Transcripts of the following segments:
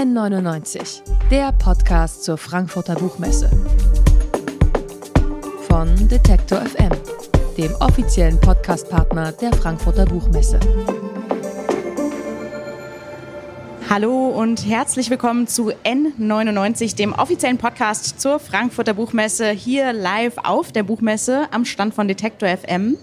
N99, der Podcast zur Frankfurter Buchmesse. Von Detektor FM, dem offiziellen Podcastpartner der Frankfurter Buchmesse. Hallo und herzlich willkommen zu N99, dem offiziellen Podcast zur Frankfurter Buchmesse, hier live auf der Buchmesse am Stand von Detektor FM.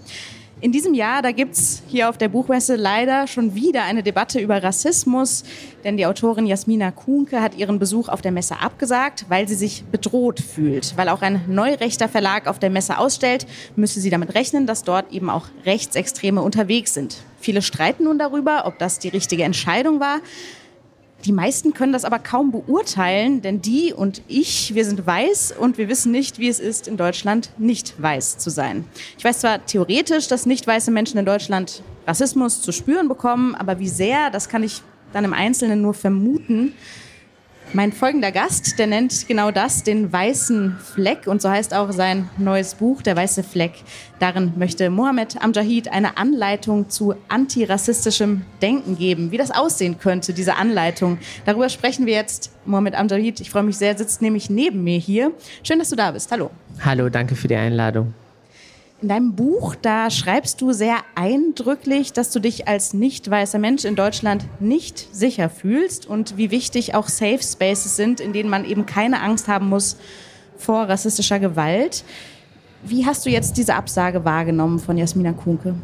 In diesem Jahr, da gibt es hier auf der Buchmesse leider schon wieder eine Debatte über Rassismus, denn die Autorin Jasmina Kuhnke hat ihren Besuch auf der Messe abgesagt, weil sie sich bedroht fühlt. Weil auch ein neurechter Verlag auf der Messe ausstellt, müsse sie damit rechnen, dass dort eben auch Rechtsextreme unterwegs sind. Viele streiten nun darüber, ob das die richtige Entscheidung war. Die meisten können das aber kaum beurteilen, denn die und ich, wir sind weiß und wir wissen nicht, wie es ist, in Deutschland nicht weiß zu sein. Ich weiß zwar theoretisch, dass nicht weiße Menschen in Deutschland Rassismus zu spüren bekommen, aber wie sehr, das kann ich dann im Einzelnen nur vermuten. Mein folgender Gast, der nennt genau das, den weißen Fleck. Und so heißt auch sein neues Buch, Der weiße Fleck. Darin möchte Mohammed Amjahid eine Anleitung zu antirassistischem Denken geben. Wie das aussehen könnte, diese Anleitung. Darüber sprechen wir jetzt. Mohammed Amjahid, ich freue mich sehr, sitzt nämlich neben mir hier. Schön, dass du da bist. Hallo. Hallo, danke für die Einladung. In deinem Buch, da schreibst du sehr eindrücklich, dass du dich als nicht weißer Mensch in Deutschland nicht sicher fühlst und wie wichtig auch Safe Spaces sind, in denen man eben keine Angst haben muss vor rassistischer Gewalt. Wie hast du jetzt diese Absage wahrgenommen von Jasmina Kuhnke?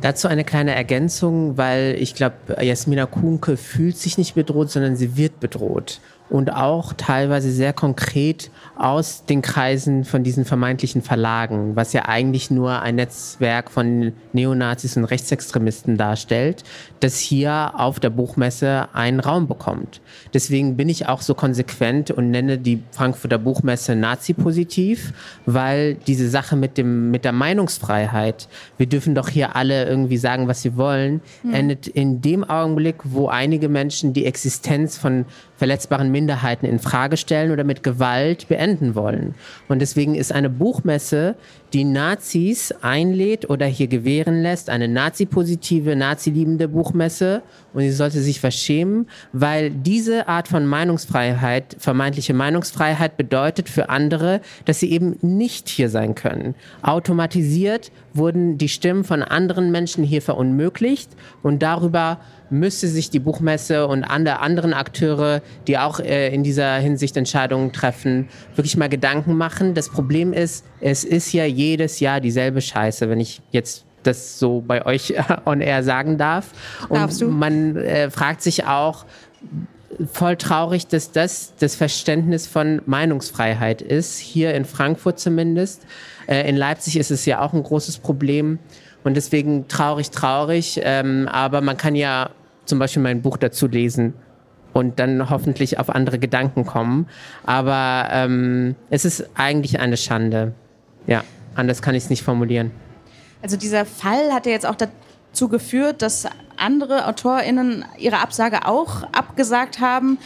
Dazu eine kleine Ergänzung, weil ich glaube, Jasmina Kuhnke fühlt sich nicht bedroht, sondern sie wird bedroht und auch teilweise sehr konkret aus den Kreisen von diesen vermeintlichen Verlagen, was ja eigentlich nur ein Netzwerk von Neonazis und Rechtsextremisten darstellt, das hier auf der Buchmesse einen Raum bekommt. Deswegen bin ich auch so konsequent und nenne die Frankfurter Buchmesse Nazi-positiv, weil diese Sache mit dem, mit der Meinungsfreiheit, wir dürfen doch hier alle irgendwie sagen, was wir wollen, hm. endet in dem Augenblick, wo einige Menschen die Existenz von verletzbaren Minderheiten in Frage stellen oder mit Gewalt beenden wollen. Und deswegen ist eine Buchmesse, die Nazis einlädt oder hier gewähren lässt, eine nazi-positive, nazi-liebende Buchmesse. Und sie sollte sich verschämen, weil diese Art von Meinungsfreiheit, vermeintliche Meinungsfreiheit bedeutet für andere, dass sie eben nicht hier sein können. Automatisiert wurden die Stimmen von anderen Menschen hier verunmöglicht und darüber müsste sich die Buchmesse und andere anderen Akteure, die auch äh, in dieser Hinsicht Entscheidungen treffen, wirklich mal Gedanken machen. Das Problem ist, es ist ja jedes Jahr dieselbe Scheiße, wenn ich jetzt das so bei euch on air sagen darf. Und Darfst du? man äh, fragt sich auch, voll traurig, dass das das Verständnis von Meinungsfreiheit ist, hier in Frankfurt zumindest. Äh, in Leipzig ist es ja auch ein großes Problem. Und deswegen traurig, traurig. Ähm, aber man kann ja zum Beispiel mein Buch dazu lesen und dann hoffentlich auf andere Gedanken kommen. Aber ähm, es ist eigentlich eine Schande. Ja, anders kann ich es nicht formulieren. Also dieser Fall hat ja jetzt auch dazu geführt, dass andere AutorInnen ihre Absage auch abgesagt haben.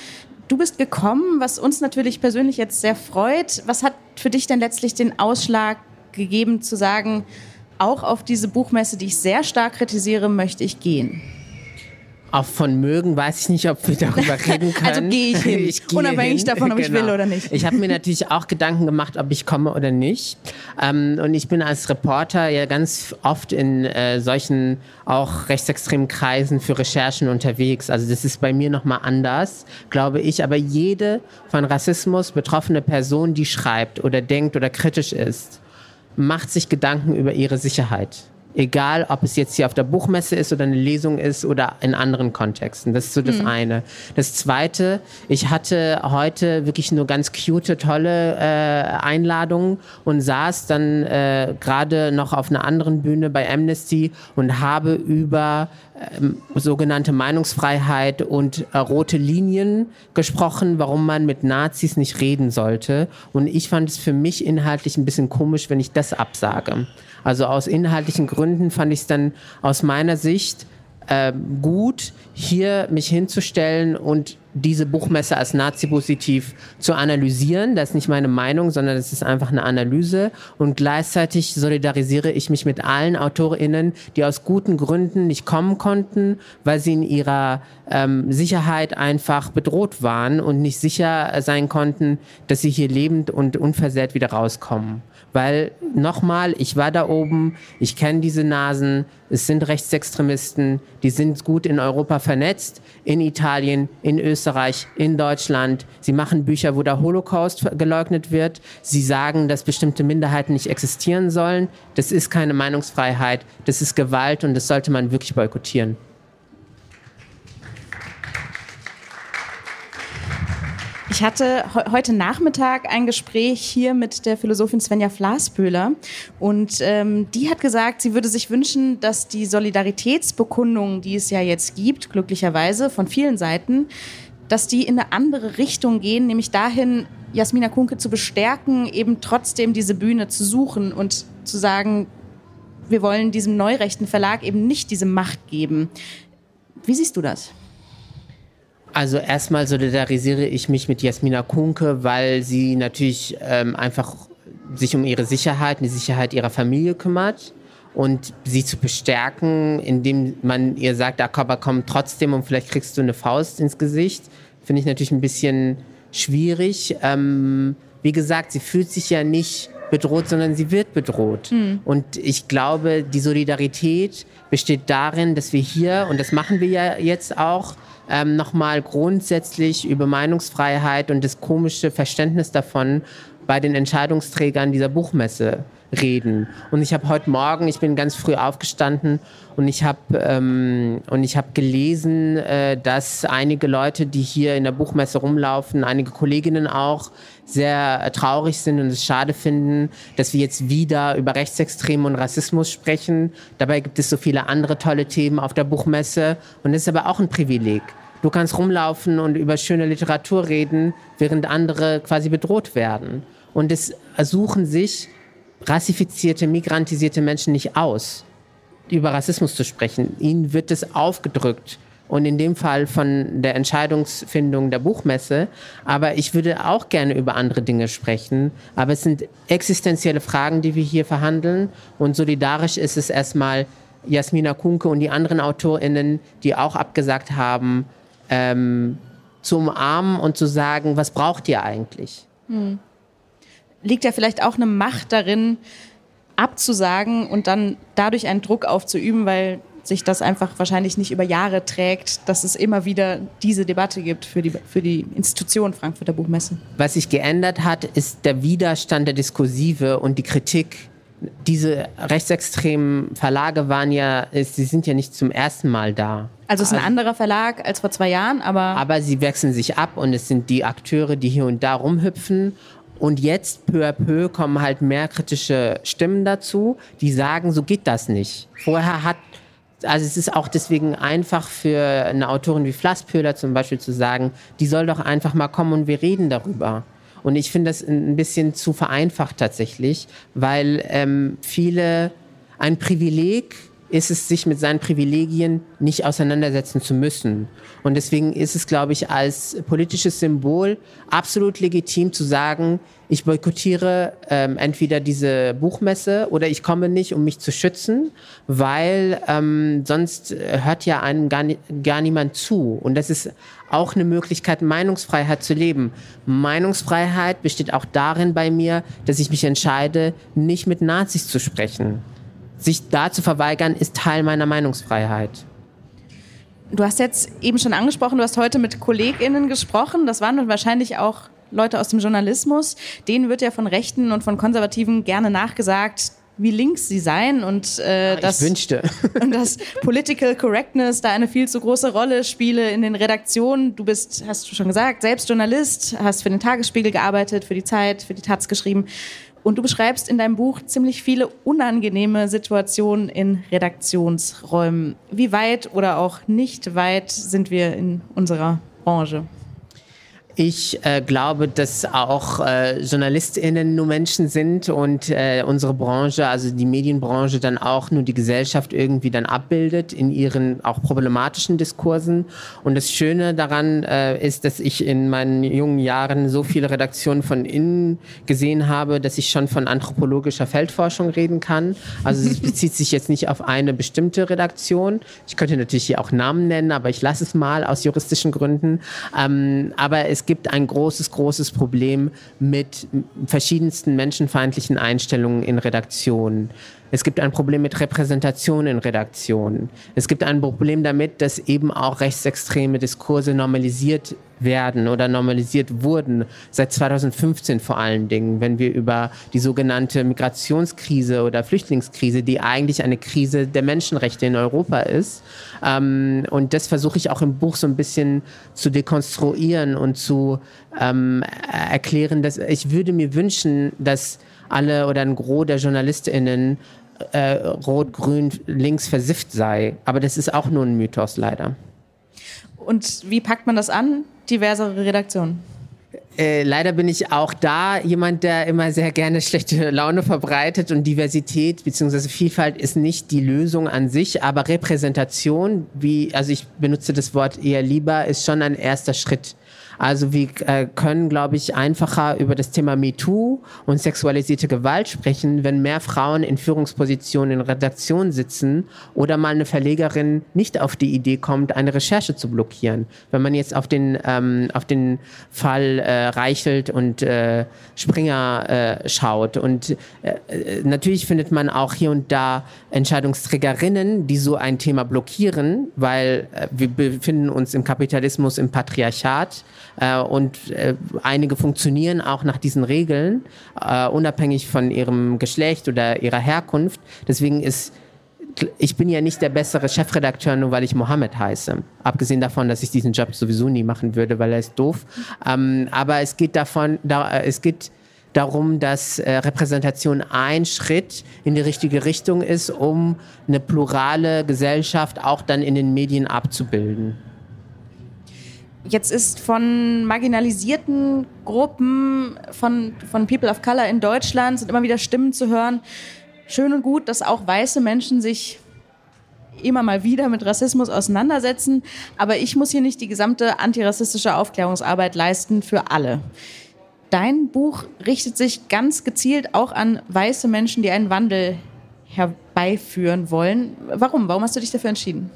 Du bist gekommen, was uns natürlich persönlich jetzt sehr freut. Was hat für dich denn letztlich den Ausschlag gegeben, zu sagen, auch auf diese Buchmesse, die ich sehr stark kritisiere, möchte ich gehen? Auch von mögen weiß ich nicht, ob wir darüber reden können. Also gehe ich hin, ich unabhängig hin. davon, ob genau. ich will oder nicht. Ich habe mir natürlich auch Gedanken gemacht, ob ich komme oder nicht. Ähm, und ich bin als Reporter ja ganz oft in äh, solchen auch rechtsextremen Kreisen für Recherchen unterwegs. Also das ist bei mir nochmal anders, glaube ich. Aber jede von Rassismus betroffene Person, die schreibt oder denkt oder kritisch ist, macht sich Gedanken über ihre Sicherheit. Egal, ob es jetzt hier auf der Buchmesse ist oder eine Lesung ist oder in anderen Kontexten. Das ist so das mhm. eine. Das zweite, ich hatte heute wirklich nur ganz cute, tolle äh, Einladungen und saß dann äh, gerade noch auf einer anderen Bühne bei Amnesty und habe über ähm, sogenannte Meinungsfreiheit und äh, rote Linien gesprochen, warum man mit Nazis nicht reden sollte. Und ich fand es für mich inhaltlich ein bisschen komisch, wenn ich das absage. Also aus inhaltlichen Gründen fand ich es dann aus meiner Sicht äh, gut, hier mich hinzustellen und diese Buchmesse als nazi-positiv zu analysieren. Das ist nicht meine Meinung, sondern das ist einfach eine Analyse. Und gleichzeitig solidarisiere ich mich mit allen AutorInnen, die aus guten Gründen nicht kommen konnten, weil sie in ihrer ähm, Sicherheit einfach bedroht waren und nicht sicher sein konnten, dass sie hier lebend und unversehrt wieder rauskommen. Weil nochmal, ich war da oben, ich kenne diese Nasen, es sind Rechtsextremisten, die sind gut in Europa vernetzt, in Italien, in Österreich, in Deutschland. Sie machen Bücher, wo der Holocaust geleugnet wird. Sie sagen, dass bestimmte Minderheiten nicht existieren sollen. Das ist keine Meinungsfreiheit, das ist Gewalt und das sollte man wirklich boykottieren. Ich hatte heute Nachmittag ein Gespräch hier mit der Philosophin Svenja Flasböhler und ähm, die hat gesagt, sie würde sich wünschen, dass die Solidaritätsbekundungen, die es ja jetzt gibt, glücklicherweise von vielen Seiten, dass die in eine andere Richtung gehen, nämlich dahin, Jasmina Kunke zu bestärken, eben trotzdem diese Bühne zu suchen und zu sagen, wir wollen diesem neurechten Verlag eben nicht diese Macht geben. Wie siehst du das? Also erstmal solidarisiere ich mich mit Jasmina Kunke, weil sie natürlich ähm, einfach sich um ihre Sicherheit, die Sicherheit ihrer Familie kümmert und sie zu bestärken, indem man ihr sagt, aber komm trotzdem und vielleicht kriegst du eine Faust ins Gesicht, finde ich natürlich ein bisschen schwierig. Ähm, wie gesagt, sie fühlt sich ja nicht bedroht, sondern sie wird bedroht. Mhm. Und ich glaube, die Solidarität besteht darin, dass wir hier, und das machen wir ja jetzt auch, ähm, nochmal grundsätzlich über Meinungsfreiheit und das komische Verständnis davon bei den Entscheidungsträgern dieser Buchmesse reden. Und ich habe heute Morgen, ich bin ganz früh aufgestanden und ich habe ähm, und ich habe gelesen, äh, dass einige Leute, die hier in der Buchmesse rumlaufen, einige Kolleginnen auch, sehr traurig sind und es schade finden, dass wir jetzt wieder über Rechtsextreme und Rassismus sprechen. Dabei gibt es so viele andere tolle Themen auf der Buchmesse und das ist aber auch ein Privileg. Du kannst rumlaufen und über schöne Literatur reden, während andere quasi bedroht werden. Und es suchen sich rassifizierte, migrantisierte Menschen nicht aus, über Rassismus zu sprechen. Ihnen wird es aufgedrückt. Und in dem Fall von der Entscheidungsfindung der Buchmesse. Aber ich würde auch gerne über andere Dinge sprechen. Aber es sind existenzielle Fragen, die wir hier verhandeln. Und solidarisch ist es erstmal Jasmina Kunke und die anderen AutorInnen, die auch abgesagt haben, ähm, zu umarmen und zu sagen, was braucht ihr eigentlich? Hm. Liegt ja vielleicht auch eine Macht darin, abzusagen und dann dadurch einen Druck aufzuüben, weil sich das einfach wahrscheinlich nicht über Jahre trägt, dass es immer wieder diese Debatte gibt für die, für die Institution Frankfurter Buchmesse. Was sich geändert hat, ist der Widerstand der Diskursive und die Kritik diese rechtsextremen Verlage waren ja, sie sind ja nicht zum ersten Mal da. Also es ist ein anderer Verlag als vor zwei Jahren, aber. Aber sie wechseln sich ab und es sind die Akteure, die hier und da rumhüpfen. Und jetzt peu à peu kommen halt mehr kritische Stimmen dazu, die sagen, so geht das nicht. Vorher hat, also es ist auch deswegen einfach für eine Autorin wie Flasspöhler zum Beispiel zu sagen, die soll doch einfach mal kommen und wir reden darüber. Und ich finde das ein bisschen zu vereinfacht tatsächlich, weil ähm, viele ein Privileg ist es, sich mit seinen Privilegien nicht auseinandersetzen zu müssen. Und deswegen ist es, glaube ich, als politisches Symbol absolut legitim zu sagen, ich boykottiere ähm, entweder diese Buchmesse oder ich komme nicht, um mich zu schützen, weil ähm, sonst hört ja einem gar, gar niemand zu. Und das ist auch eine Möglichkeit, Meinungsfreiheit zu leben. Meinungsfreiheit besteht auch darin bei mir, dass ich mich entscheide, nicht mit Nazis zu sprechen. Sich da zu verweigern, ist Teil meiner Meinungsfreiheit. Du hast jetzt eben schon angesprochen, du hast heute mit KollegInnen gesprochen. Das waren wahrscheinlich auch Leute aus dem Journalismus. Denen wird ja von Rechten und von Konservativen gerne nachgesagt, wie links sie seien und äh, ja, dass, wünschte. und dass Political Correctness da eine viel zu große Rolle spiele in den Redaktionen. Du bist, hast du schon gesagt, selbst Journalist, hast für den Tagesspiegel gearbeitet, für die Zeit, für die Taz geschrieben. Und du beschreibst in deinem Buch ziemlich viele unangenehme Situationen in Redaktionsräumen. Wie weit oder auch nicht weit sind wir in unserer Branche? Ich äh, glaube, dass auch äh, JournalistInnen nur Menschen sind und äh, unsere Branche, also die Medienbranche, dann auch nur die Gesellschaft irgendwie dann abbildet in ihren auch problematischen Diskursen. Und das Schöne daran äh, ist, dass ich in meinen jungen Jahren so viele Redaktionen von innen gesehen habe, dass ich schon von anthropologischer Feldforschung reden kann. Also es bezieht sich jetzt nicht auf eine bestimmte Redaktion. Ich könnte natürlich hier auch Namen nennen, aber ich lasse es mal aus juristischen Gründen. Ähm, aber es gibt ein großes, großes Problem mit verschiedensten menschenfeindlichen Einstellungen in Redaktionen. Es gibt ein Problem mit Repräsentation in Redaktionen. Es gibt ein Problem damit, dass eben auch rechtsextreme Diskurse normalisiert werden oder normalisiert wurden, seit 2015 vor allen Dingen, wenn wir über die sogenannte Migrationskrise oder Flüchtlingskrise, die eigentlich eine Krise der Menschenrechte in Europa ist. Ähm, und das versuche ich auch im Buch so ein bisschen zu dekonstruieren und zu ähm, erklären, dass ich würde mir wünschen, dass alle oder ein Gros der JournalistInnen äh, rot, grün, links versifft sei. Aber das ist auch nur ein Mythos leider. Und wie packt man das an? Diversere Redaktionen. Äh, leider bin ich auch da jemand, der immer sehr gerne schlechte Laune verbreitet und Diversität bzw. Vielfalt ist nicht die Lösung an sich, aber Repräsentation, wie, also ich benutze das Wort eher lieber, ist schon ein erster Schritt. Also wir äh, können, glaube ich, einfacher über das Thema MeToo und sexualisierte Gewalt sprechen, wenn mehr Frauen in Führungspositionen in Redaktionen sitzen oder mal eine Verlegerin nicht auf die Idee kommt, eine Recherche zu blockieren. Wenn man jetzt auf den, ähm, auf den Fall äh, Reichelt und äh, Springer äh, schaut. Und äh, natürlich findet man auch hier und da Entscheidungsträgerinnen, die so ein Thema blockieren, weil äh, wir befinden uns im Kapitalismus, im Patriarchat. Äh, und äh, einige funktionieren auch nach diesen Regeln, äh, unabhängig von ihrem Geschlecht oder ihrer Herkunft. Deswegen ist ich bin ja nicht der bessere Chefredakteur, nur weil ich Mohammed heiße. Abgesehen davon, dass ich diesen Job sowieso nie machen würde, weil er ist doof. Ähm, aber es geht davon, da, es geht darum, dass äh, Repräsentation ein Schritt in die richtige Richtung ist, um eine plurale Gesellschaft auch dann in den Medien abzubilden. Jetzt ist von marginalisierten Gruppen, von, von People of Color in Deutschland, sind immer wieder Stimmen zu hören. Schön und gut, dass auch weiße Menschen sich immer mal wieder mit Rassismus auseinandersetzen. Aber ich muss hier nicht die gesamte antirassistische Aufklärungsarbeit leisten für alle. Dein Buch richtet sich ganz gezielt auch an weiße Menschen, die einen Wandel herbeiführen wollen. Warum? Warum hast du dich dafür entschieden?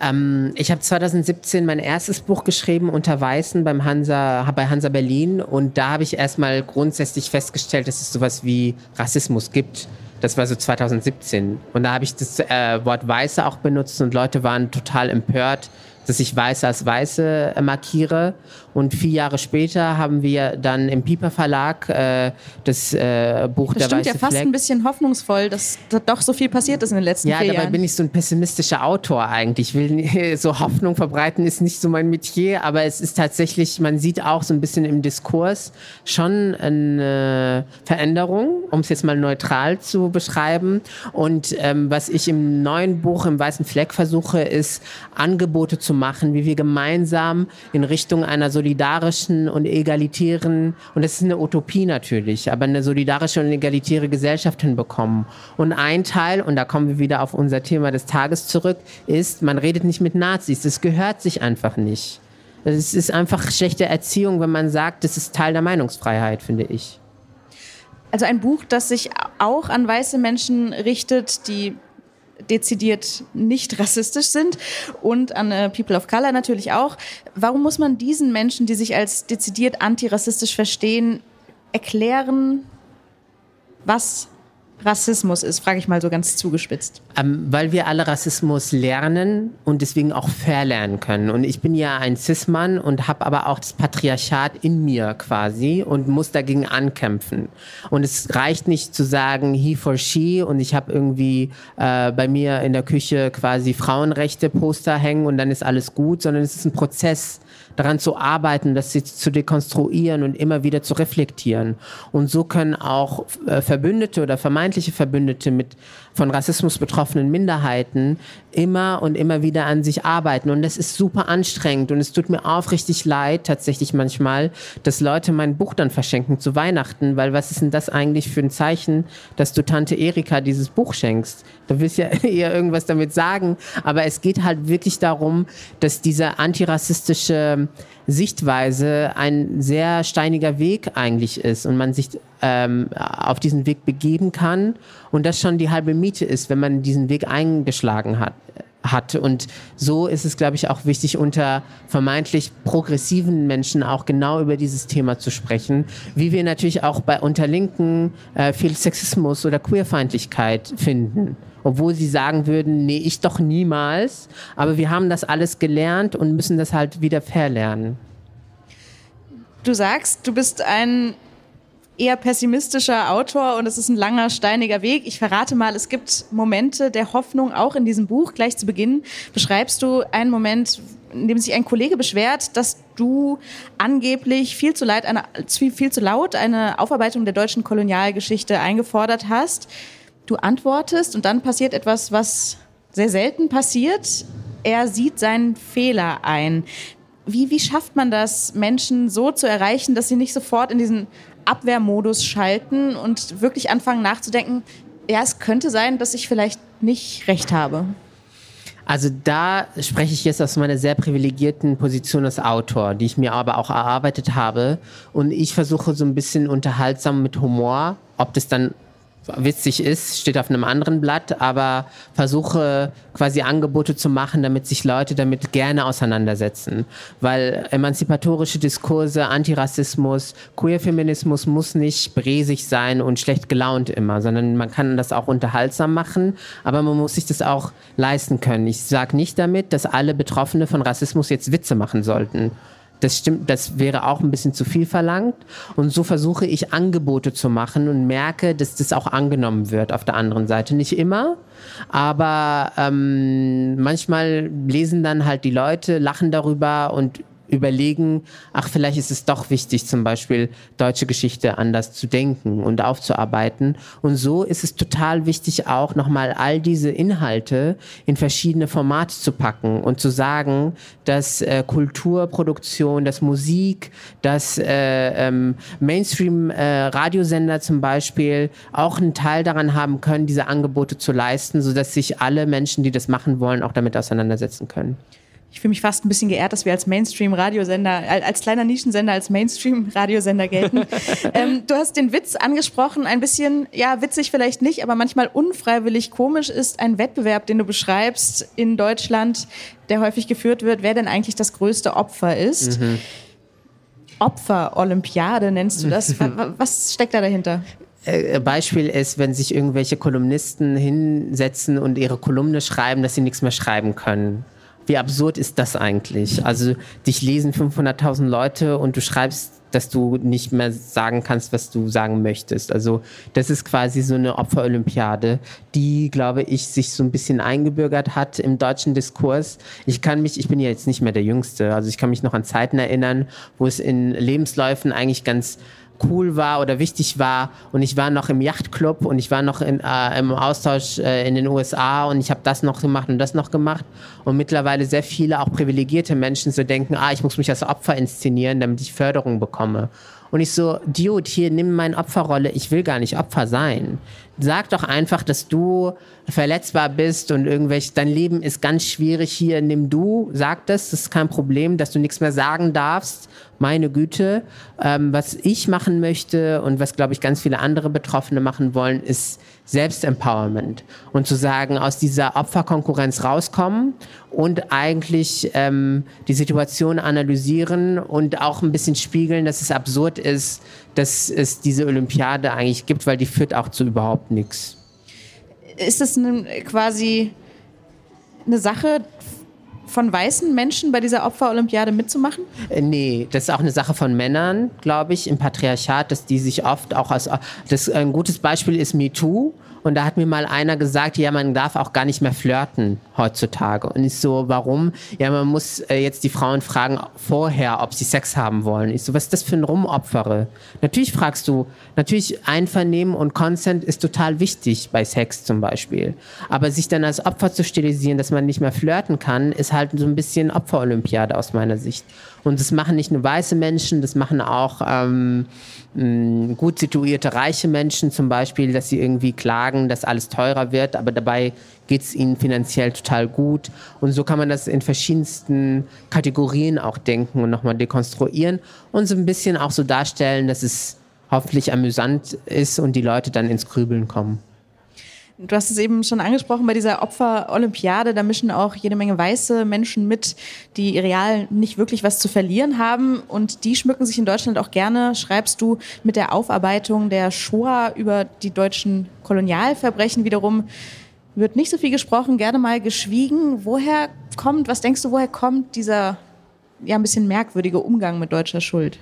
Ähm, ich habe 2017 mein erstes Buch geschrieben unter Weißen beim Hansa, bei Hansa Berlin und da habe ich erstmal grundsätzlich festgestellt, dass es sowas wie Rassismus gibt. Das war so 2017 und da habe ich das äh, Wort Weiße auch benutzt und Leute waren total empört, dass ich Weiße als Weiße äh, markiere. Und vier Jahre später haben wir dann im Piper Verlag äh, das äh, Buch das Der Weiße ja fast Fleck. ein bisschen hoffnungsvoll, dass da doch so viel passiert ist in den letzten ja, Jahren. Ja, dabei bin ich so ein pessimistischer Autor eigentlich. Ich will so Hoffnung verbreiten, ist nicht so mein Metier, aber es ist tatsächlich, man sieht auch so ein bisschen im Diskurs schon eine Veränderung, um es jetzt mal neutral zu beschreiben. Und ähm, was ich im neuen Buch im Weißen Fleck versuche, ist Angebote zu machen, wie wir gemeinsam in Richtung einer solidarischen und egalitären, und das ist eine Utopie natürlich, aber eine solidarische und egalitäre Gesellschaft hinbekommen. Und ein Teil, und da kommen wir wieder auf unser Thema des Tages zurück, ist, man redet nicht mit Nazis. Das gehört sich einfach nicht. Es ist einfach schlechte Erziehung, wenn man sagt, das ist Teil der Meinungsfreiheit, finde ich. Also ein Buch, das sich auch an weiße Menschen richtet, die dezidiert nicht rassistisch sind und an äh, People of Color natürlich auch. Warum muss man diesen Menschen, die sich als dezidiert antirassistisch verstehen, erklären, was Rassismus ist, frage ich mal so ganz zugespitzt. Ähm, weil wir alle Rassismus lernen und deswegen auch verlernen können. Und ich bin ja ein Cis-Mann und habe aber auch das Patriarchat in mir quasi und muss dagegen ankämpfen. Und es reicht nicht zu sagen, he for she und ich habe irgendwie äh, bei mir in der Küche quasi Frauenrechte-Poster hängen und dann ist alles gut, sondern es ist ein Prozess daran zu arbeiten, das zu dekonstruieren und immer wieder zu reflektieren. Und so können auch äh, Verbündete oder vermeintliche Verbündete mit von Rassismus betroffenen Minderheiten immer und immer wieder an sich arbeiten. Und das ist super anstrengend. Und es tut mir aufrichtig leid, tatsächlich manchmal, dass Leute mein Buch dann verschenken zu Weihnachten, weil was ist denn das eigentlich für ein Zeichen, dass du Tante Erika dieses Buch schenkst? Du willst ja eher irgendwas damit sagen. Aber es geht halt wirklich darum, dass diese antirassistische Sichtweise ein sehr steiniger Weg eigentlich ist und man sich ähm, auf diesen Weg begeben kann und das schon die halbe Miete ist, wenn man diesen Weg eingeschlagen hat hat. Und so ist es, glaube ich, auch wichtig, unter vermeintlich progressiven Menschen auch genau über dieses Thema zu sprechen, wie wir natürlich auch bei unter Linken äh, viel Sexismus oder Queerfeindlichkeit finden obwohl sie sagen würden, nee, ich doch niemals. Aber wir haben das alles gelernt und müssen das halt wieder verlernen. Du sagst, du bist ein eher pessimistischer Autor und es ist ein langer, steiniger Weg. Ich verrate mal, es gibt Momente der Hoffnung auch in diesem Buch. Gleich zu Beginn beschreibst du einen Moment, in dem sich ein Kollege beschwert, dass du angeblich viel zu, leid, eine, viel zu laut eine Aufarbeitung der deutschen Kolonialgeschichte eingefordert hast. Du antwortest und dann passiert etwas, was sehr selten passiert. Er sieht seinen Fehler ein. Wie, wie schafft man das, Menschen so zu erreichen, dass sie nicht sofort in diesen Abwehrmodus schalten und wirklich anfangen nachzudenken, ja, es könnte sein, dass ich vielleicht nicht recht habe? Also da spreche ich jetzt aus meiner sehr privilegierten Position als Autor, die ich mir aber auch erarbeitet habe. Und ich versuche so ein bisschen unterhaltsam mit Humor, ob das dann witzig ist, steht auf einem anderen Blatt, aber versuche quasi Angebote zu machen, damit sich Leute damit gerne auseinandersetzen. Weil emanzipatorische Diskurse, Antirassismus, Queerfeminismus muss nicht bresig sein und schlecht gelaunt immer, sondern man kann das auch unterhaltsam machen, aber man muss sich das auch leisten können. Ich sage nicht damit, dass alle Betroffene von Rassismus jetzt Witze machen sollten. Das stimmt, das wäre auch ein bisschen zu viel verlangt. Und so versuche ich Angebote zu machen und merke, dass das auch angenommen wird auf der anderen Seite. Nicht immer, aber ähm, manchmal lesen dann halt die Leute, lachen darüber und überlegen, ach, vielleicht ist es doch wichtig, zum Beispiel deutsche Geschichte anders zu denken und aufzuarbeiten. Und so ist es total wichtig, auch nochmal all diese Inhalte in verschiedene Formate zu packen und zu sagen, dass äh, Kulturproduktion, dass Musik, dass äh, ähm, Mainstream-Radiosender äh, zum Beispiel auch einen Teil daran haben können, diese Angebote zu leisten, sodass sich alle Menschen, die das machen wollen, auch damit auseinandersetzen können ich fühle mich fast ein bisschen geehrt, dass wir als Mainstream-Radiosender, als kleiner Nischensender, als Mainstream-Radiosender gelten. ähm, du hast den Witz angesprochen, ein bisschen, ja, witzig vielleicht nicht, aber manchmal unfreiwillig komisch ist ein Wettbewerb, den du beschreibst in Deutschland, der häufig geführt wird, wer denn eigentlich das größte Opfer ist. Mhm. Opfer-Olympiade nennst du das. Was steckt da dahinter? Äh, Beispiel ist, wenn sich irgendwelche Kolumnisten hinsetzen und ihre Kolumne schreiben, dass sie nichts mehr schreiben können. Wie absurd ist das eigentlich? Also dich lesen 500.000 Leute und du schreibst, dass du nicht mehr sagen kannst, was du sagen möchtest. Also das ist quasi so eine Opferolympiade, die, glaube ich, sich so ein bisschen eingebürgert hat im deutschen Diskurs. Ich kann mich, ich bin ja jetzt nicht mehr der Jüngste, also ich kann mich noch an Zeiten erinnern, wo es in Lebensläufen eigentlich ganz cool war oder wichtig war. Und ich war noch im Yachtclub und ich war noch in, äh, im Austausch äh, in den USA und ich habe das noch gemacht und das noch gemacht. Und mittlerweile sehr viele, auch privilegierte Menschen so denken, ah, ich muss mich als Opfer inszenieren, damit ich Förderung bekomme. Und ich so, Dude, hier, nimm meine Opferrolle. Ich will gar nicht Opfer sein. Sag doch einfach, dass du verletzbar bist und irgendwelche, dein Leben ist ganz schwierig hier. Nimm du, sag das, das ist kein Problem, dass du nichts mehr sagen darfst. Meine Güte. Ähm, was ich machen möchte und was, glaube ich, ganz viele andere Betroffene machen wollen, ist Selbstempowerment. Und zu sagen, aus dieser Opferkonkurrenz rauskommen und eigentlich ähm, die Situation analysieren und auch ein bisschen spiegeln, dass es absurd ist, dass es diese Olympiade eigentlich gibt, weil die führt auch zu überhaupt nichts. Ist das quasi eine Sache von weißen Menschen bei dieser Opferolympiade mitzumachen? Äh, nee, das ist auch eine Sache von Männern, glaube ich, im Patriarchat, dass die sich oft auch als das ein gutes Beispiel ist MeToo und da hat mir mal einer gesagt, ja, man darf auch gar nicht mehr flirten heutzutage. Und ich so, warum? Ja, man muss äh, jetzt die Frauen fragen vorher, ob sie Sex haben wollen. Ich so, was ist das für ein Rumopfere? Natürlich fragst du, natürlich Einvernehmen und Consent ist total wichtig bei Sex zum Beispiel. Aber sich dann als Opfer zu stilisieren, dass man nicht mehr flirten kann, ist halt so ein bisschen Opferolympiade aus meiner Sicht. Und das machen nicht nur weiße Menschen, das machen auch ähm, gut situierte reiche Menschen zum Beispiel, dass sie irgendwie klagen, dass alles teurer wird, aber dabei geht es ihnen finanziell total gut. Und so kann man das in verschiedensten Kategorien auch denken und nochmal dekonstruieren und so ein bisschen auch so darstellen, dass es hoffentlich amüsant ist und die Leute dann ins Grübeln kommen. Du hast es eben schon angesprochen bei dieser Opfer-Olympiade. Da mischen auch jede Menge weiße Menschen mit, die real nicht wirklich was zu verlieren haben. Und die schmücken sich in Deutschland auch gerne, schreibst du, mit der Aufarbeitung der Shoah über die deutschen Kolonialverbrechen wiederum wird nicht so viel gesprochen, gerne mal geschwiegen. Woher kommt, was denkst du, woher kommt dieser ja ein bisschen merkwürdige Umgang mit deutscher Schuld?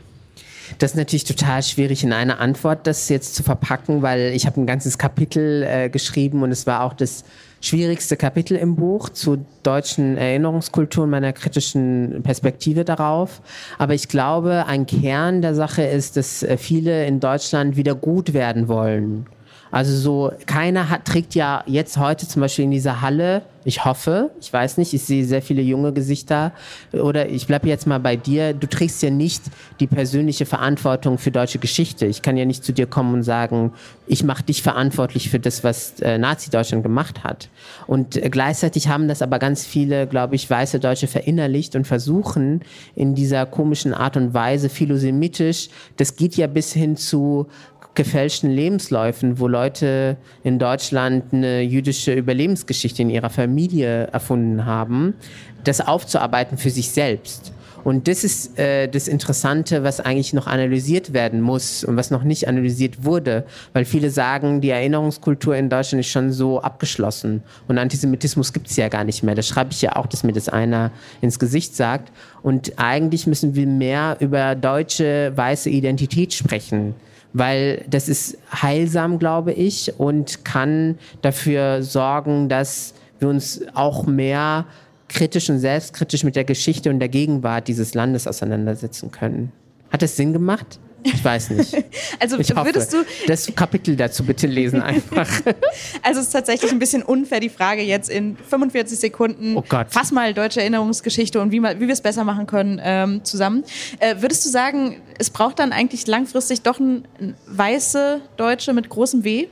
Das ist natürlich total schwierig in einer Antwort, das jetzt zu verpacken, weil ich habe ein ganzes Kapitel äh, geschrieben und es war auch das schwierigste Kapitel im Buch zu deutschen Erinnerungskultur und meiner kritischen Perspektive darauf. Aber ich glaube, ein Kern der Sache ist, dass äh, viele in Deutschland wieder gut werden wollen also so, keiner hat, trägt ja jetzt heute zum Beispiel in dieser Halle, ich hoffe, ich weiß nicht, ich sehe sehr viele junge Gesichter oder ich bleibe jetzt mal bei dir, du trägst ja nicht die persönliche Verantwortung für deutsche Geschichte. Ich kann ja nicht zu dir kommen und sagen, ich mache dich verantwortlich für das, was äh, Nazi-Deutschland gemacht hat. Und äh, gleichzeitig haben das aber ganz viele, glaube ich, weiße Deutsche verinnerlicht und versuchen in dieser komischen Art und Weise philosemitisch, das geht ja bis hin zu gefälschten Lebensläufen, wo Leute in Deutschland eine jüdische Überlebensgeschichte in ihrer Familie erfunden haben, das aufzuarbeiten für sich selbst. Und das ist äh, das Interessante, was eigentlich noch analysiert werden muss und was noch nicht analysiert wurde, weil viele sagen, die Erinnerungskultur in Deutschland ist schon so abgeschlossen und Antisemitismus gibt es ja gar nicht mehr. Das schreibe ich ja auch, dass mir das einer ins Gesicht sagt. Und eigentlich müssen wir mehr über deutsche weiße Identität sprechen weil das ist heilsam, glaube ich, und kann dafür sorgen, dass wir uns auch mehr kritisch und selbstkritisch mit der Geschichte und der Gegenwart dieses Landes auseinandersetzen können. Hat das Sinn gemacht? Ich weiß nicht. also ich hoffe, würdest du das Kapitel dazu bitte lesen einfach. also es ist tatsächlich ein bisschen unfair die Frage jetzt in 45 Sekunden. Oh Gott. Fass mal deutsche Erinnerungsgeschichte und wie, wie wir es besser machen können ähm, zusammen. Äh, würdest du sagen, es braucht dann eigentlich langfristig doch ein, ein weiße Deutsche mit großem W?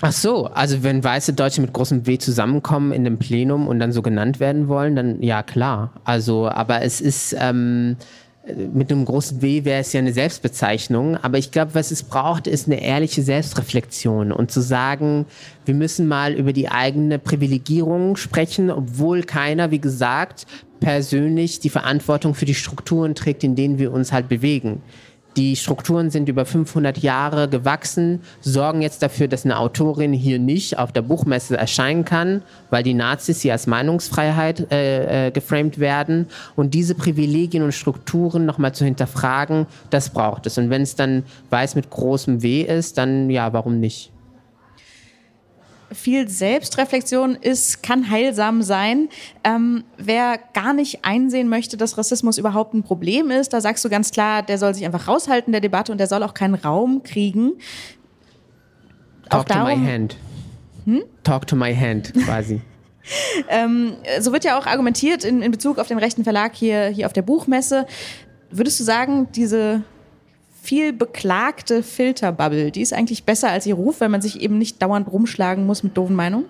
Ach so, also wenn weiße Deutsche mit großem W zusammenkommen in einem Plenum und dann so genannt werden wollen, dann ja klar. Also, aber es ist ähm, mit einem großen W wäre es ja eine Selbstbezeichnung, aber ich glaube, was es braucht, ist eine ehrliche Selbstreflexion und zu sagen, wir müssen mal über die eigene Privilegierung sprechen, obwohl keiner, wie gesagt, persönlich die Verantwortung für die Strukturen trägt, in denen wir uns halt bewegen. Die Strukturen sind über 500 Jahre gewachsen, sorgen jetzt dafür, dass eine Autorin hier nicht auf der Buchmesse erscheinen kann, weil die Nazis hier als Meinungsfreiheit äh, äh, geframed werden. Und diese Privilegien und Strukturen nochmal zu hinterfragen, das braucht es. Und wenn es dann weiß mit großem W ist, dann ja, warum nicht? Viel Selbstreflexion ist, kann heilsam sein. Ähm, wer gar nicht einsehen möchte, dass Rassismus überhaupt ein Problem ist, da sagst du ganz klar, der soll sich einfach raushalten der Debatte und der soll auch keinen Raum kriegen. Talk auch to darum, my hand. Hm? Talk to my hand, quasi. ähm, so wird ja auch argumentiert in, in Bezug auf den rechten Verlag hier, hier auf der Buchmesse. Würdest du sagen, diese viel beklagte Filterbubble, die ist eigentlich besser als ihr Ruf, weil man sich eben nicht dauernd rumschlagen muss mit doofen Meinungen?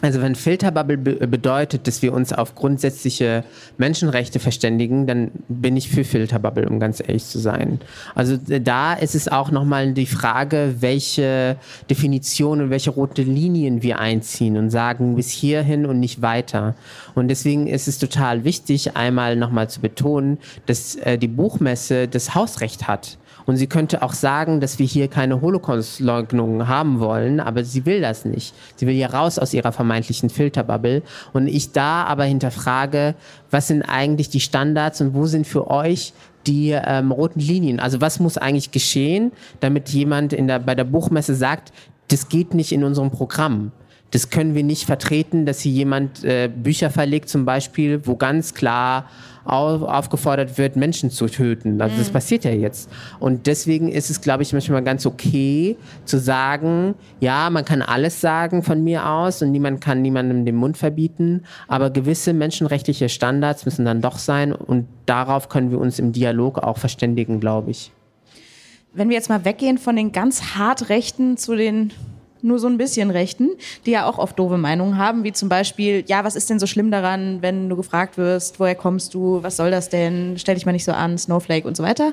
Also wenn Filterbubble be bedeutet, dass wir uns auf grundsätzliche Menschenrechte verständigen, dann bin ich für Filterbubble, um ganz ehrlich zu sein. Also da ist es auch nochmal die Frage, welche Definition und welche rote Linien wir einziehen und sagen bis hierhin und nicht weiter. Und deswegen ist es total wichtig, einmal nochmal zu betonen, dass äh, die Buchmesse das Hausrecht hat. Und sie könnte auch sagen, dass wir hier keine Holocaust-Leugnung haben wollen, aber sie will das nicht. Sie will ja raus aus ihrer vermeintlichen Filterbubble. Und ich da aber hinterfrage, was sind eigentlich die Standards und wo sind für euch die ähm, roten Linien? Also was muss eigentlich geschehen, damit jemand in der, bei der Buchmesse sagt, das geht nicht in unserem Programm? Das können wir nicht vertreten, dass hier jemand äh, Bücher verlegt zum Beispiel, wo ganz klar auf, aufgefordert wird, Menschen zu töten. Also das mhm. passiert ja jetzt. Und deswegen ist es, glaube ich, manchmal ganz okay zu sagen, ja, man kann alles sagen von mir aus und niemand kann niemandem den Mund verbieten, aber gewisse menschenrechtliche Standards müssen dann doch sein und darauf können wir uns im Dialog auch verständigen, glaube ich. Wenn wir jetzt mal weggehen von den ganz hart Rechten zu den nur so ein bisschen Rechten, die ja auch oft doofe Meinungen haben, wie zum Beispiel, ja, was ist denn so schlimm daran, wenn du gefragt wirst, woher kommst du, was soll das denn, stell dich mal nicht so an, Snowflake und so weiter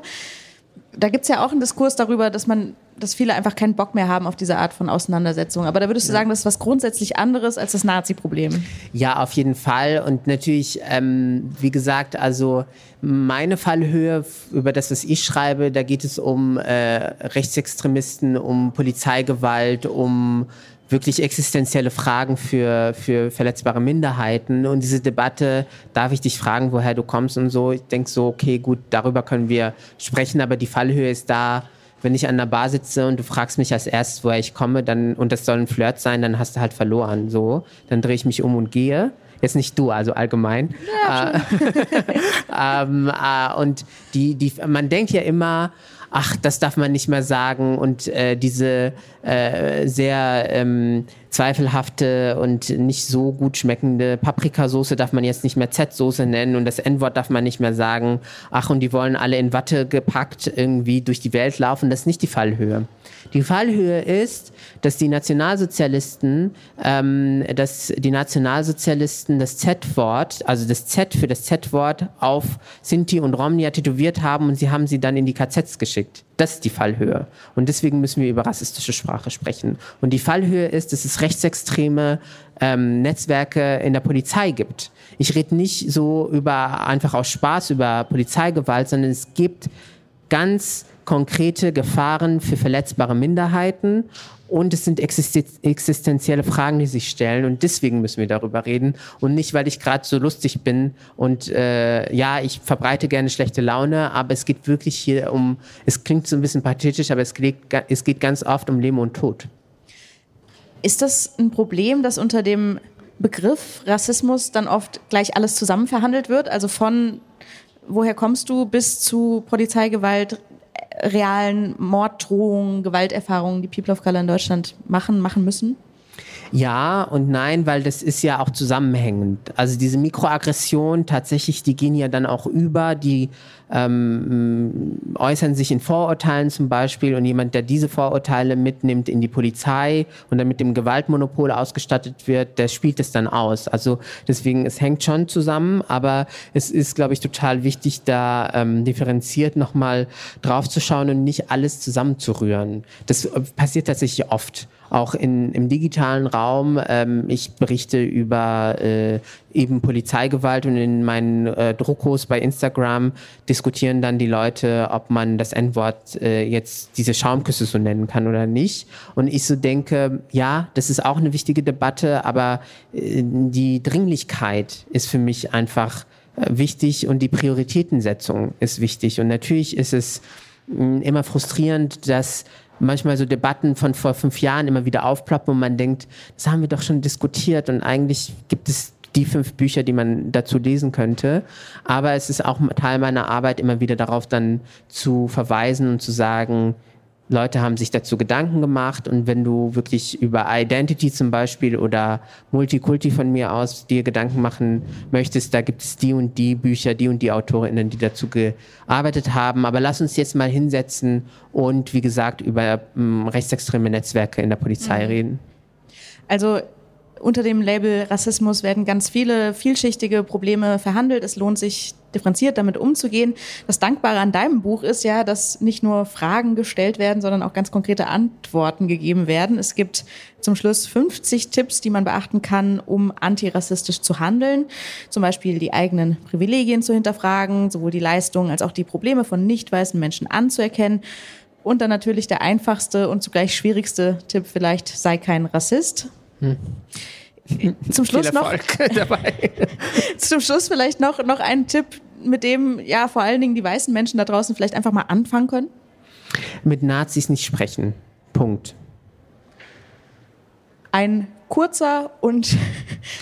da gibt es ja auch einen Diskurs darüber, dass man, dass viele einfach keinen Bock mehr haben auf diese Art von Auseinandersetzung. Aber da würdest du sagen, das ist was grundsätzlich anderes als das Nazi-Problem. Ja, auf jeden Fall. Und natürlich, ähm, wie gesagt, also meine Fallhöhe über das, was ich schreibe, da geht es um äh, Rechtsextremisten, um Polizeigewalt, um wirklich existenzielle Fragen für, für verletzbare Minderheiten. Und diese Debatte, darf ich dich fragen, woher du kommst und so. Ich denke so, okay, gut, darüber können wir sprechen, aber die Fallhöhe ist da, wenn ich an der Bar sitze und du fragst mich als erstes, woher ich komme, dann, und das soll ein Flirt sein, dann hast du halt verloren, so. Dann drehe ich mich um und gehe. Jetzt nicht du, also allgemein. Ja, äh, ähm, äh, und die, die, man denkt ja immer, ach, das darf man nicht mehr sagen und äh, diese äh, sehr ähm, zweifelhafte und nicht so gut schmeckende Paprikasauce darf man jetzt nicht mehr Z-Soße nennen und das N-Wort darf man nicht mehr sagen. Ach, und die wollen alle in Watte gepackt irgendwie durch die Welt laufen. Das ist nicht die Fallhöhe. Die Fallhöhe ist, dass die Nationalsozialisten, ähm, dass die Nationalsozialisten das Z-Wort, also das Z für das Z-Wort auf Sinti und Romnia tätowiert haben und sie haben sie dann in die KZs geschickt. Das ist die Fallhöhe. Und deswegen müssen wir über rassistische Sprache sprechen. Und die Fallhöhe ist, dass es rechtsextreme ähm, Netzwerke in der Polizei gibt. Ich rede nicht so über einfach aus Spaß über Polizeigewalt, sondern es gibt ganz konkrete Gefahren für verletzbare Minderheiten und es sind existenzielle Fragen, die sich stellen und deswegen müssen wir darüber reden und nicht, weil ich gerade so lustig bin und äh, ja, ich verbreite gerne schlechte Laune, aber es geht wirklich hier um, es klingt so ein bisschen pathetisch, aber es geht, es geht ganz oft um Leben und Tod. Ist das ein Problem, dass unter dem Begriff Rassismus dann oft gleich alles zusammen verhandelt wird? Also von woher kommst du bis zu Polizeigewalt, realen Morddrohungen, Gewalterfahrungen, die People of Color in Deutschland machen, machen müssen? Ja und nein, weil das ist ja auch zusammenhängend. Also diese Mikroaggression tatsächlich, die gehen ja dann auch über, die ähm, äußern sich in Vorurteilen zum Beispiel und jemand, der diese Vorurteile mitnimmt in die Polizei und dann mit dem Gewaltmonopol ausgestattet wird, der spielt es dann aus. Also deswegen, es hängt schon zusammen, aber es ist, glaube ich, total wichtig, da ähm, differenziert nochmal drauf zu schauen und nicht alles zusammenzurühren. Das äh, passiert tatsächlich oft auch in, im digitalen Raum. Ähm, ich berichte über äh, eben Polizeigewalt und in meinen äh, Druckos bei Instagram diskutieren dann die Leute, ob man das N-Wort äh, jetzt diese Schaumküsse so nennen kann oder nicht. Und ich so denke, ja, das ist auch eine wichtige Debatte, aber äh, die Dringlichkeit ist für mich einfach äh, wichtig und die Prioritätensetzung ist wichtig. Und natürlich ist es mh, immer frustrierend, dass manchmal so Debatten von vor fünf Jahren immer wieder aufploppen und man denkt, das haben wir doch schon diskutiert und eigentlich gibt es die fünf Bücher, die man dazu lesen könnte. Aber es ist auch Teil meiner Arbeit, immer wieder darauf dann zu verweisen und zu sagen, Leute haben sich dazu Gedanken gemacht und wenn du wirklich über Identity zum Beispiel oder Multikulti von mir aus dir Gedanken machen möchtest, da gibt es die und die Bücher, die und die AutorInnen, die dazu gearbeitet haben. Aber lass uns jetzt mal hinsetzen und wie gesagt über ähm, rechtsextreme Netzwerke in der Polizei mhm. reden. Also unter dem Label Rassismus werden ganz viele vielschichtige Probleme verhandelt. Es lohnt sich, differenziert damit umzugehen. Das Dankbare an deinem Buch ist ja, dass nicht nur Fragen gestellt werden, sondern auch ganz konkrete Antworten gegeben werden. Es gibt zum Schluss 50 Tipps, die man beachten kann, um antirassistisch zu handeln. Zum Beispiel die eigenen Privilegien zu hinterfragen, sowohl die Leistungen als auch die Probleme von nicht weißen Menschen anzuerkennen. Und dann natürlich der einfachste und zugleich schwierigste Tipp vielleicht, sei kein Rassist. Hm. Zum Schluss noch zum Schluss vielleicht noch noch ein Tipp, mit dem ja vor allen Dingen die weißen Menschen da draußen vielleicht einfach mal anfangen können. Mit Nazis nicht sprechen. Punkt. ein kurzer und sehr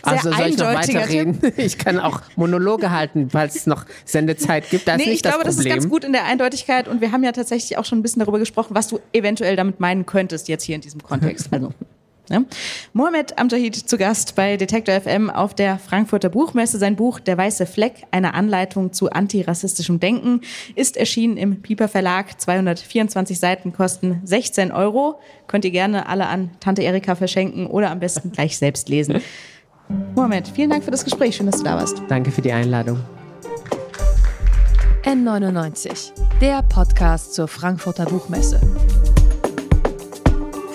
also soll ich noch weiterreden? Ich kann auch Monologe halten, falls es noch Sendezeit gibt. Das Nee, ist nicht ich glaube, das das, ist ganz gut in der Eindeutigkeit und wir haben ja tatsächlich auch schon ein bisschen darüber gesprochen, was du eventuell damit meinen könntest jetzt hier in diesem Kontext. Also, ne? Mohamed Amjahid zu Gast bei Detektor FM auf der Frankfurter Buchmesse. Sein Buch Der weiße Fleck, eine Anleitung zu antirassistischem Denken, ist erschienen im Piper Verlag. 224 Seiten kosten 16 Euro. Könnt ihr gerne alle an Tante Erika verschenken oder am besten gleich selbst lesen. Mohamed, vielen Dank für das Gespräch. Schön, dass du da warst. Danke für die Einladung. N99, der Podcast zur Frankfurter Buchmesse.